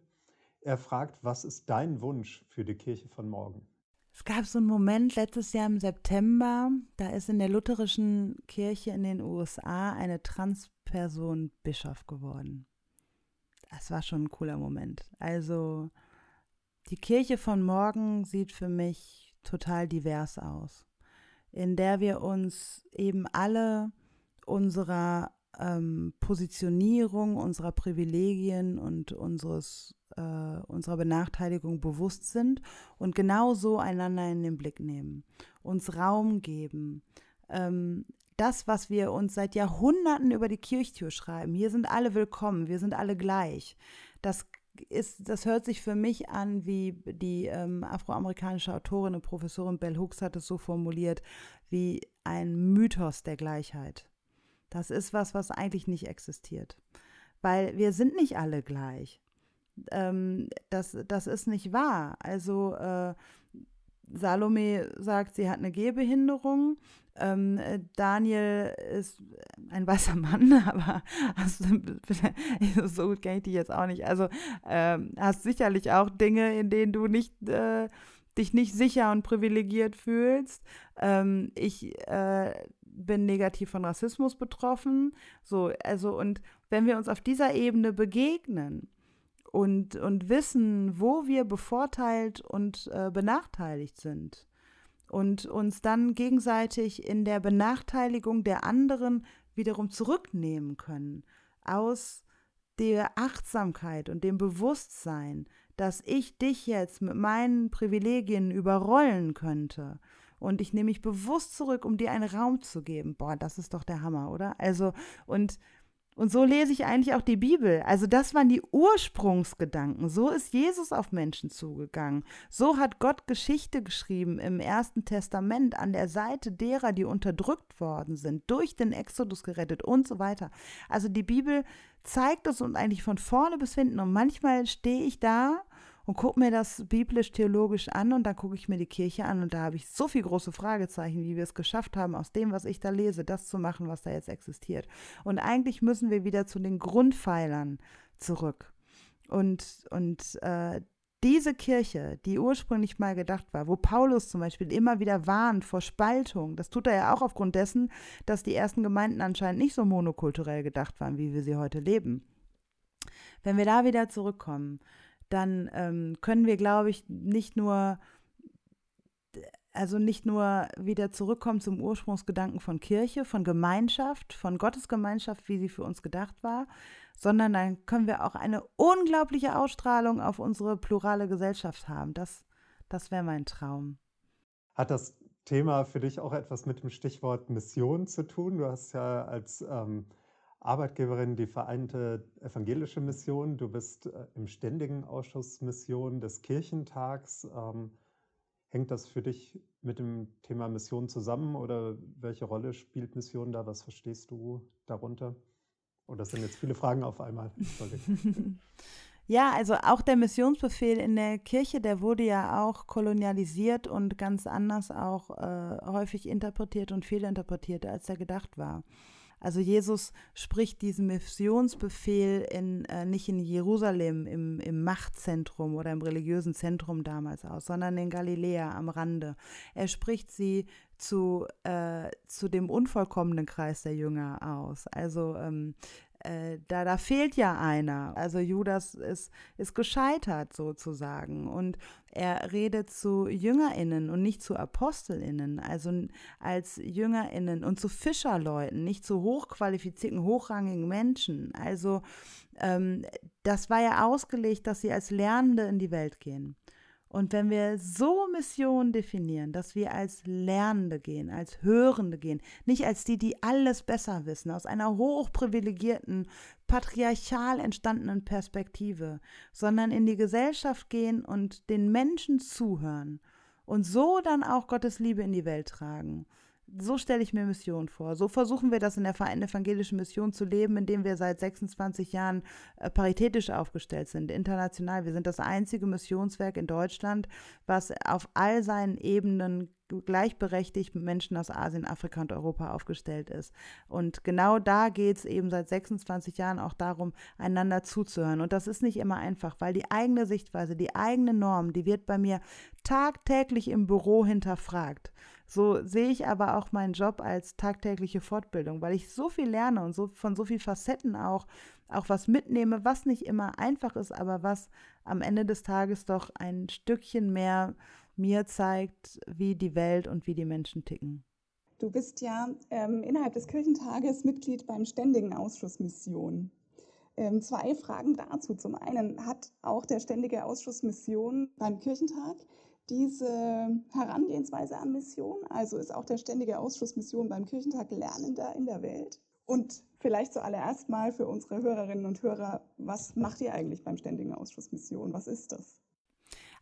Er fragt, was ist dein Wunsch für die Kirche von morgen? Es gab so einen Moment letztes Jahr im September, da ist in der lutherischen Kirche in den USA eine Transperson Bischof geworden. Das war schon ein cooler Moment. Also die Kirche von morgen sieht für mich total divers aus, in der wir uns eben alle unserer ähm, Positionierung, unserer Privilegien und unseres, äh, unserer Benachteiligung bewusst sind und genauso einander in den Blick nehmen, uns Raum geben. Ähm, das, was wir uns seit Jahrhunderten über die Kirchtür schreiben, hier sind alle willkommen, wir sind alle gleich, das ist, das hört sich für mich an, wie die ähm, afroamerikanische Autorin und Professorin Bell Hooks hat es so formuliert, wie ein Mythos der Gleichheit. Das ist was, was eigentlich nicht existiert. Weil wir sind nicht alle gleich. Ähm, das, das ist nicht wahr. Also äh, Salome sagt, sie hat eine Gehbehinderung. Ähm, Daniel ist ein weißer Mann, [LAUGHS] aber hast, so gut kenne ich dich jetzt auch nicht. Also ähm, hast sicherlich auch Dinge, in denen du nicht äh, dich nicht sicher und privilegiert fühlst. Ähm, ich äh, bin negativ von Rassismus betroffen. So, also und wenn wir uns auf dieser Ebene begegnen, und, und wissen, wo wir bevorteilt und äh, benachteiligt sind und uns dann gegenseitig in der Benachteiligung der anderen wiederum zurücknehmen können aus der Achtsamkeit und dem Bewusstsein, dass ich dich jetzt mit meinen Privilegien überrollen könnte. Und ich nehme mich bewusst zurück, um dir einen Raum zu geben. Boah, das ist doch der Hammer, oder? Also, und Und so lese ich eigentlich auch die Bibel. Also das waren die Ursprungsgedanken. So ist Jesus auf Menschen zugegangen. So hat Gott Geschichte geschrieben im Ersten Testament an der Seite derer, die unterdrückt worden sind, durch den Exodus gerettet und so weiter. Also die Bibel zeigt es und eigentlich von vorne bis hinten. Und manchmal stehe ich da und gucke mir das biblisch-theologisch an und dann gucke ich mir die Kirche an und da habe ich so viele große Fragezeichen, wie wir es geschafft haben, aus dem, was ich da lese, das zu machen, was da jetzt existiert. Und eigentlich müssen wir wieder zu den Grundpfeilern zurück. Und, und äh, diese Kirche, die ursprünglich mal gedacht war, wo Paulus zum Beispiel immer wieder warnt vor Spaltung, das tut er ja auch aufgrund dessen, dass die ersten Gemeinden anscheinend nicht so monokulturell gedacht waren, wie wir sie heute leben. Wenn wir da wieder zurückkommen, dann ähm, können wir, glaube ich, nicht nur, also nicht nur wieder zurückkommen zum Ursprungsgedanken von Kirche, von Gemeinschaft, von Gottesgemeinschaft, wie sie für uns gedacht war, sondern dann können wir auch eine unglaubliche Ausstrahlung auf unsere plurale Gesellschaft haben. Das, das wäre mein Traum. Hat das Thema für dich auch etwas mit dem Stichwort Mission zu tun? Du hast ja als ähm, Arbeitgeberin die Vereinte Evangelische Mission. Du bist äh, im ständigen Ausschuss Mission des Kirchentags. Ähm, hängt das für dich mit dem Thema Mission zusammen oder welche Rolle spielt Mission da? Was verstehst du darunter? Oh, das sind jetzt viele Fragen auf einmal. [LAUGHS] Ja, also auch der Missionsbefehl in der Kirche, der wurde ja auch kolonialisiert und ganz anders auch äh, häufig interpretiert und fehlinterpretiert, als er gedacht war. Also Jesus spricht diesen Missionsbefehl in, äh, nicht in Jerusalem im, im Machtzentrum oder im religiösen Zentrum damals aus, sondern in Galiläa am Rande. Er spricht sie zu, äh, zu dem unvollkommenen Kreis der Jünger aus. Also ähm, äh, da, da fehlt ja einer. Also Judas ist, ist gescheitert sozusagen. Und er redet zu JüngerInnen und nicht zu ApostelInnen, also als JüngerInnen und zu Fischerleuten, nicht zu hochqualifizierten, hochrangigen Menschen. Also ähm, das war ja ausgelegt, dass sie als Lernende in die Welt gehen. Und wenn wir so Mission definieren, dass wir als Lernende gehen, als Hörende gehen, nicht als die, die alles besser wissen, aus einer hochprivilegierten, patriarchal entstandenen Perspektive, sondern in die Gesellschaft gehen und den Menschen zuhören und so dann auch Gottes Liebe in die Welt tragen so stelle ich mir Mission vor. So versuchen wir das in der Vereinten Evangelischen Mission zu leben, indem wir seit 26 Jahren äh, paritätisch aufgestellt sind, international. Wir sind das einzige Missionswerk in Deutschland, was auf all seinen Ebenen gleichberechtigt mit Menschen aus Asien, Afrika und Europa aufgestellt ist. Und genau da geht es eben seit 26 Jahren auch darum, einander zuzuhören. Und das ist nicht immer einfach, weil die eigene Sichtweise, die eigene Norm, die wird bei mir tagtäglich im Büro hinterfragt. So sehe ich aber auch meinen Job als tagtägliche Fortbildung, weil ich so viel lerne und so von so vielen Facetten auch, auch was mitnehme, was nicht immer einfach ist, aber was am Ende des Tages doch ein Stückchen mehr mir zeigt, wie die Welt und wie die Menschen ticken. Du bist ja ähm, innerhalb des Kirchentages Mitglied beim Ständigen Ausschuss Mission. Ähm, zwei Fragen dazu. Zum einen hat auch der Ständige Ausschuss Mission beim Kirchentag diese Herangehensweise an Mission, also ist auch der Ständige Ausschuss Mission beim Kirchentag Lernender in der Welt. Und vielleicht zuallererst mal für unsere Hörerinnen und Hörer, was macht ihr eigentlich beim Ständigen Ausschuss Mission? Was ist das?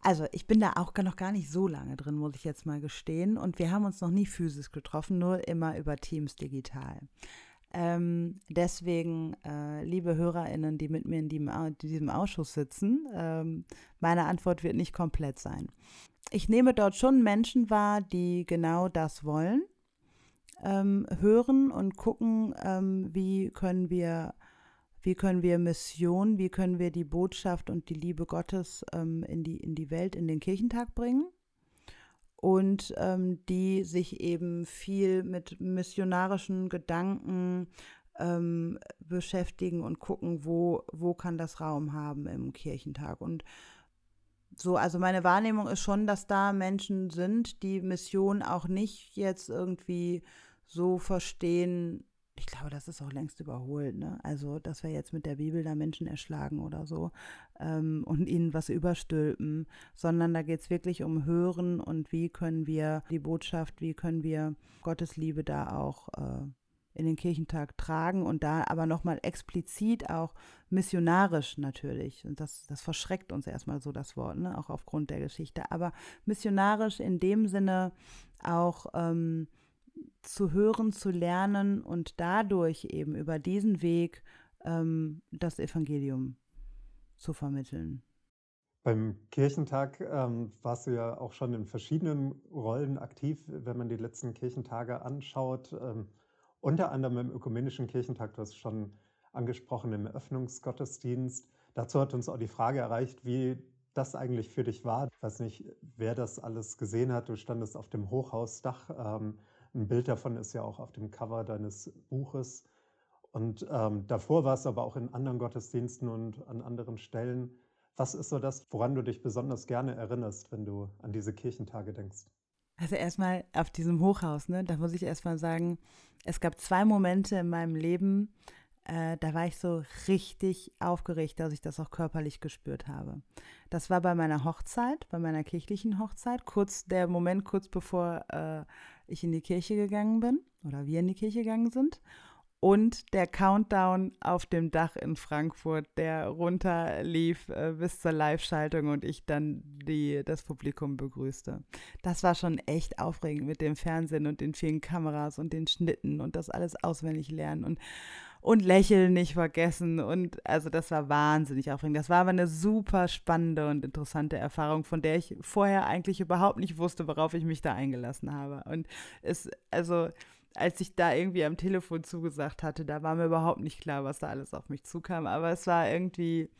Also ich bin da auch noch gar nicht so lange drin, muss ich jetzt mal gestehen. Und wir haben uns noch nie physisch getroffen, nur immer über Teams digital. Ähm, deswegen, äh, liebe HörerInnen, die mit mir in, die, in diesem Ausschuss sitzen, ähm, meine Antwort wird nicht komplett sein ich nehme dort schon Menschen wahr, die genau das wollen, ähm, hören und gucken, ähm, wie können wir wie können wir Mission, wie können wir die Botschaft und die Liebe Gottes ähm, in, die, in die Welt, in den Kirchentag bringen. Und ähm, die sich eben viel mit missionarischen Gedanken ähm, beschäftigen und gucken, wo, wo kann das Raum haben im Kirchentag. Und so, also meine Wahrnehmung ist schon, dass da Menschen sind, die Mission auch nicht jetzt irgendwie so verstehen. Ich glaube, das ist auch längst überholt, ne? Also, dass wir jetzt mit der Bibel da Menschen erschlagen oder so ähm, und ihnen was überstülpen, sondern da geht es wirklich um Hören und wie können wir die Botschaft, wie können wir Gottes Liebe da auch äh, in den Kirchentag tragen und da aber nochmal explizit auch missionarisch natürlich. Und das, das verschreckt uns erstmal so das Wort, ne? auch aufgrund der Geschichte. Aber missionarisch in dem Sinne auch ähm, zu hören, zu lernen und dadurch eben über diesen Weg ähm, das Evangelium zu vermitteln. Beim Kirchentag ähm, warst du ja auch schon in verschiedenen Rollen aktiv, wenn man die letzten Kirchentage anschaut. Ähm, unter anderem im Ökumenischen Kirchentag, du hast schon angesprochen, im Öffnungsgottesdienst. Dazu hat uns auch die Frage erreicht, wie das eigentlich für dich war. Ich weiß nicht, wer das alles gesehen hat. Du standest auf dem Hochhausdach. Ähm, ein Bild davon ist ja auch auf dem Cover deines Buches. Und ähm, davor war es aber auch in anderen Gottesdiensten und an anderen Stellen. Was ist so das, woran du dich besonders gerne erinnerst, wenn du an diese Kirchentage denkst? Also erstmal auf diesem Hochhaus, ne, da muss ich erstmal sagen, es gab zwei Momente in meinem Leben, äh, da war ich so richtig aufgeregt, dass ich das auch körperlich gespürt habe. Das war bei meiner Hochzeit, bei meiner kirchlichen Hochzeit, kurz der Moment, kurz bevor äh, ich in die Kirche gegangen bin oder wir in die Kirche gegangen sind und der Countdown auf dem Dach in Frankfurt, der runterlief äh, bis zur Live-Schaltung und ich dann die, das Publikum begrüßte. Das war schon echt aufregend mit dem Fernsehen und den vielen Kameras und den Schnitten und das alles auswendig lernen und, und Lächeln nicht vergessen. Und also das war wahnsinnig aufregend. Das war aber eine super spannende und interessante Erfahrung, von der ich vorher eigentlich überhaupt nicht wusste, worauf ich mich da eingelassen habe. Und es, also als ich da irgendwie am Telefon zugesagt hatte, da war mir überhaupt nicht klar, was da alles auf mich zukam. Aber es war irgendwie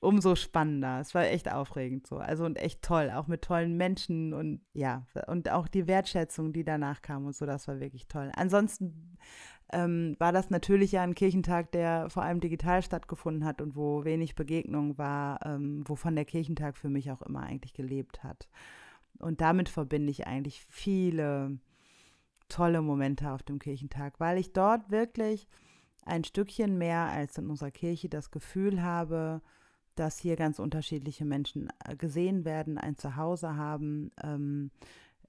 umso spannender. Es war echt aufregend so. Also und echt toll, auch mit tollen Menschen und ja, und auch die Wertschätzung, die danach kam und so, das war wirklich toll. Ansonsten ähm, war das natürlich ja ein Kirchentag, der vor allem digital stattgefunden hat und wo wenig Begegnung war, ähm, wovon der Kirchentag für mich auch immer eigentlich gelebt hat. Und damit verbinde ich eigentlich viele tolle Momente auf dem Kirchentag, weil ich dort wirklich ein Stückchen mehr als in unserer Kirche das Gefühl habe, dass hier ganz unterschiedliche Menschen äh, gesehen werden, ein Zuhause haben, ähm,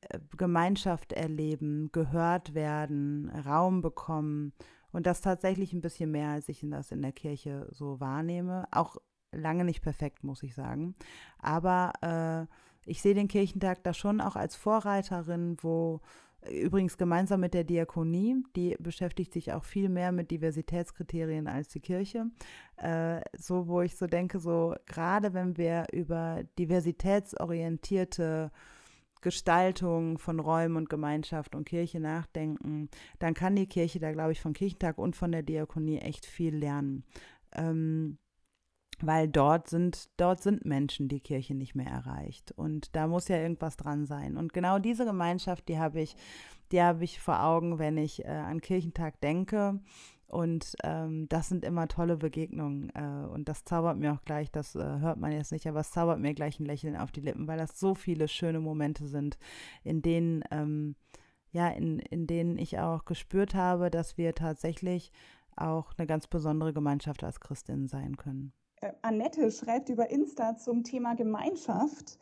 äh, Gemeinschaft erleben, gehört werden, Raum bekommen und das tatsächlich ein bisschen mehr, als ich das in der Kirche so wahrnehme. Auch lange nicht perfekt, muss ich sagen. Aber äh, ich sehe den Kirchentag da schon auch als Vorreiterin, wo Übrigens gemeinsam mit der Diakonie, die beschäftigt sich auch viel mehr mit Diversitätskriterien als die Kirche. Äh, so, wo ich so denke, so gerade wenn wir über diversitätsorientierte Gestaltung von Räumen und Gemeinschaft und Kirche nachdenken, dann kann die Kirche da, glaube ich, von Kirchentag und von der Diakonie echt viel lernen. Ähm, weil dort sind, dort sind Menschen, die Kirche nicht mehr erreicht. Und da muss ja irgendwas dran sein. Und genau diese Gemeinschaft, die habe ich, die habe ich vor Augen, wenn ich äh, an Kirchentag denke. Und ähm, das sind immer tolle Begegnungen. Äh, und das zaubert mir auch gleich, das äh, hört man jetzt nicht, aber es zaubert mir gleich ein Lächeln auf die Lippen, weil das so viele schöne Momente sind, in denen, ähm, ja, in, in denen ich auch gespürt habe, dass wir tatsächlich auch eine ganz besondere Gemeinschaft als Christinnen sein können. Äh, Annette schreibt über Insta zum Thema Gemeinschaft.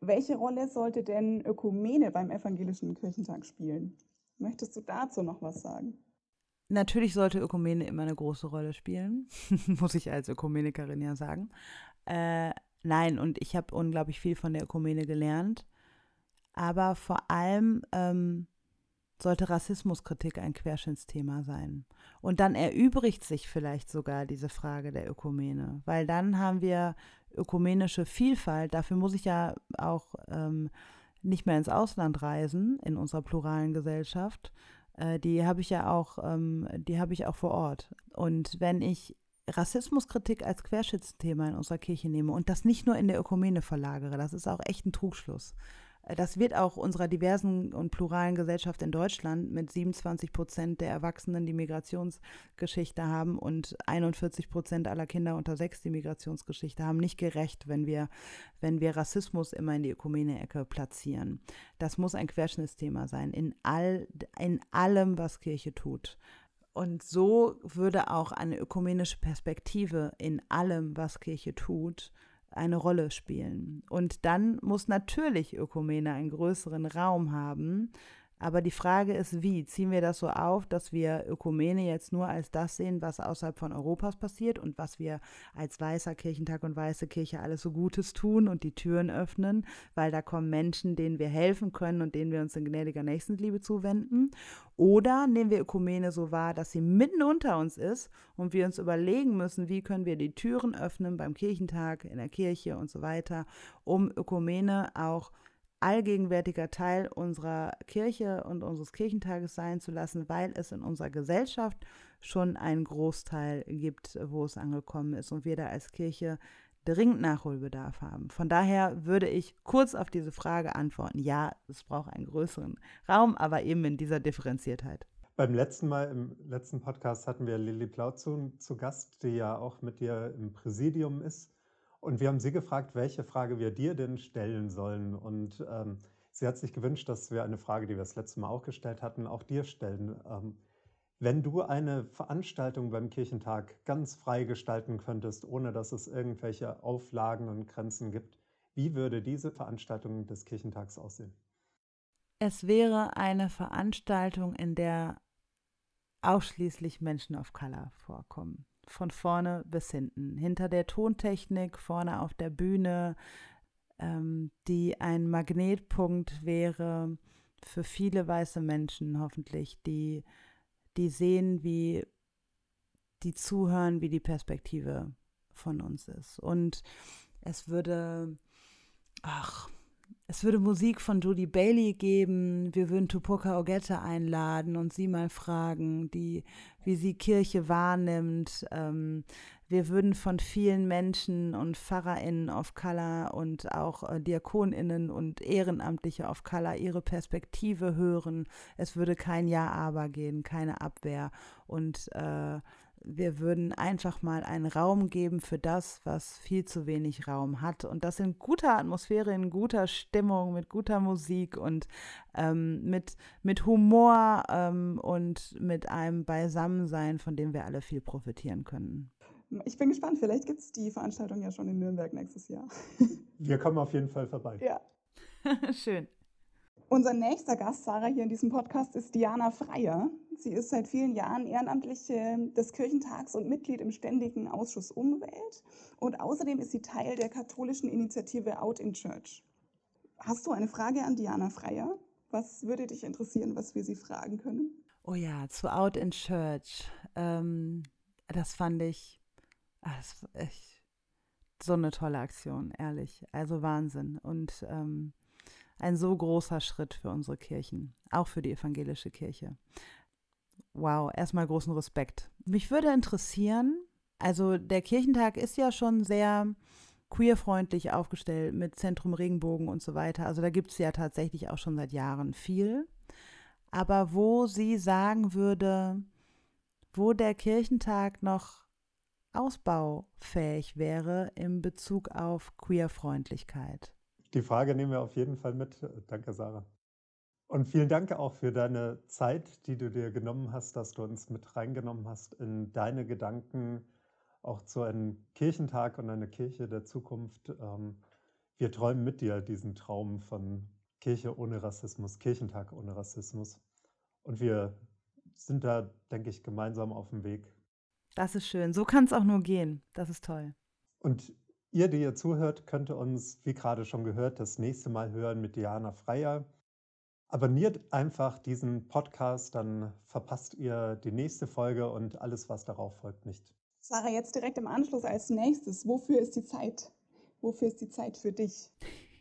Welche Rolle sollte denn Ökumene beim Evangelischen Kirchentag spielen? Möchtest du dazu noch was sagen? Natürlich sollte Ökumene immer eine große Rolle spielen, [LAUGHS] muss ich als Ökumenikerin ja sagen. Äh, nein, und ich habe unglaublich viel von der Ökumene gelernt. Aber vor allem ähm, sollte Rassismuskritik ein Querschnittsthema sein. Und dann erübrigt sich vielleicht sogar diese Frage der Ökumene, weil dann haben wir ökumenische Vielfalt. Dafür muss ich ja auch ähm, nicht mehr ins Ausland reisen in unserer pluralen Gesellschaft. Äh, die habe ich ja auch, ähm, die habe ich auch vor Ort. Und wenn ich Rassismuskritik als Querschnittsthema in unserer Kirche nehme und das nicht nur in der Ökumene verlagere, das ist auch echt ein Trugschluss. Das wird auch unserer diversen und pluralen Gesellschaft in Deutschland mit 27 Prozent der Erwachsenen, die Migrationsgeschichte haben und 41 Prozent aller Kinder unter sechs, die Migrationsgeschichte haben, nicht gerecht, wenn wir, wenn wir Rassismus immer in die Ökumene-Ecke platzieren. Das muss ein Querschnittsthema sein, in, all, in allem, was Kirche tut. Und so würde auch eine ökumenische Perspektive in allem, was Kirche tut, eine Rolle spielen. Und dann muss natürlich Ökumene einen größeren Raum haben, Aber die Frage ist, wie? Ziehen wir das so auf, dass wir Ökumene jetzt nur als das sehen, was außerhalb von Europas passiert und was wir als weißer Kirchentag und weiße Kirche alles so Gutes tun und die Türen öffnen, weil da kommen Menschen, denen wir helfen können und denen wir uns in gnädiger Nächstenliebe zuwenden? Oder nehmen wir Ökumene so wahr, dass sie mitten unter uns ist und wir uns überlegen müssen, wie können wir die Türen öffnen beim Kirchentag, in der Kirche und so weiter, um Ökumene auch allgegenwärtiger Teil unserer Kirche und unseres Kirchentages sein zu lassen, weil es in unserer Gesellschaft schon einen Großteil gibt, wo es angekommen ist und wir da als Kirche dringend Nachholbedarf haben. Von daher würde ich kurz auf diese Frage antworten, ja, es braucht einen größeren Raum, aber eben in dieser Differenziertheit. Beim letzten Mal, im letzten Podcast hatten wir Lilly Plauzun zu Gast, die ja auch mit dir im Präsidium ist. Und wir haben sie gefragt, welche Frage wir dir denn stellen sollen. Und ähm, sie hat sich gewünscht, dass wir eine Frage, die wir das letzte Mal auch gestellt hatten, auch dir stellen. Ähm, wenn du eine Veranstaltung beim Kirchentag ganz frei gestalten könntest, ohne dass es irgendwelche Auflagen und Grenzen gibt, wie würde diese Veranstaltung des Kirchentags aussehen? Es wäre eine Veranstaltung, in der ausschließlich Menschen of Color vorkommen von vorne bis hinten. Hinter der Tontechnik, vorne auf der Bühne, ähm, die ein Magnetpunkt wäre für viele weiße Menschen hoffentlich, die, die sehen, wie die zuhören, wie die Perspektive von uns ist. Und es würde, ach, es würde Musik von Judy Bailey geben. Wir würden Tupoka Ogette einladen und sie mal fragen, die, wie sie Kirche wahrnimmt. Ähm, wir würden von vielen Menschen und PfarrerInnen of Color und auch äh, DiakonInnen und Ehrenamtliche of Color ihre Perspektive hören. Es würde kein Ja-Aber gehen, keine Abwehr. Und äh, wir würden einfach mal einen Raum geben für das, was viel zu wenig Raum hat. Und das in guter Atmosphäre, in guter Stimmung, mit guter Musik und ähm, mit, mit Humor ähm, und mit einem Beisammensein, von dem wir alle viel profitieren können. Ich bin gespannt, vielleicht gibt es die Veranstaltung ja schon in Nürnberg nächstes Jahr. Wir kommen auf jeden Fall vorbei. Ja. [LAUGHS] [LAUGHS] Schön. Unser nächster Gast, Sarah, hier in diesem Podcast ist Diana Freier. Sie ist seit vielen Jahren Ehrenamtliche des Kirchentags und Mitglied im Ständigen Ausschuss Umwelt. Und außerdem ist sie Teil der katholischen Initiative Out in Church. Hast du eine Frage an Diana Freier? Was würde dich interessieren, was wir sie fragen können? Oh ja, zu Out in Church. Ähm, das fand ich, ach, das echt so eine tolle Aktion, ehrlich. Also Wahnsinn. Und ähm, ein so großer Schritt für unsere Kirchen, auch für die evangelische Kirche. Wow, erstmal großen Respekt. Mich würde interessieren, also der Kirchentag ist ja schon sehr queerfreundlich aufgestellt mit Zentrum Regenbogen und so weiter. Also da gibt es ja tatsächlich auch schon seit Jahren viel. Aber wo sie sagen würde, wo der Kirchentag noch ausbaufähig wäre in Bezug auf Queerfreundlichkeit. Die Frage nehmen wir auf jeden Fall mit. Danke, Sarah. Und vielen Dank auch für deine Zeit, die du dir genommen hast, dass du uns mit reingenommen hast in deine Gedanken auch zu einem Kirchentag und einer Kirche der Zukunft. Ähm, wir träumen mit dir diesen Traum von Kirche ohne Rassismus, Kirchentag ohne Rassismus. Und wir sind da, denke ich, gemeinsam auf dem Weg. Das ist schön. So kann es auch nur gehen. Das ist toll. Und Ihr, die ihr zuhört, könnt uns, wie gerade schon gehört, das nächste Mal hören mit Diana Freier. Abonniert einfach diesen Podcast, dann verpasst ihr die nächste Folge und alles, was darauf folgt, nicht. Sarah, jetzt direkt im Anschluss als nächstes. Wofür ist die Zeit? Wofür ist die Zeit für dich?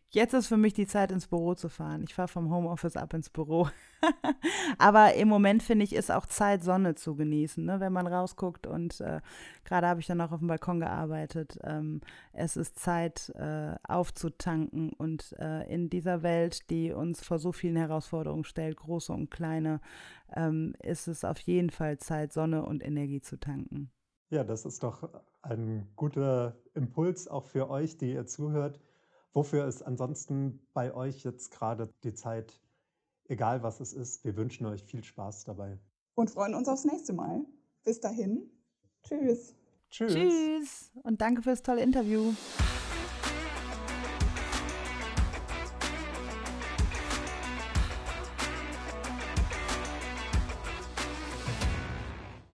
Jetzt ist für mich die Zeit, ins Büro zu fahren. Ich fahre vom Homeoffice ab ins Büro. [LAUGHS] Aber im Moment finde ich, ist auch Zeit, Sonne zu genießen, ne? wenn man rausguckt. Und äh, gerade habe ich dann auch auf dem Balkon gearbeitet. Ähm, es ist Zeit, äh, aufzutanken. Und äh, in dieser Welt, die uns vor so vielen Herausforderungen stellt, große und kleine, ähm, ist es auf jeden Fall Zeit, Sonne und Energie zu tanken. Ja, das ist doch ein guter Impuls auch für euch, die ihr zuhört. Wofür ist ansonsten bei euch jetzt gerade die Zeit, egal was es ist? Wir wünschen euch viel Spaß dabei. Und freuen uns aufs nächste Mal. Bis dahin. Tschüss. Tschüss. Tschüss. Und danke fürs tolle Interview.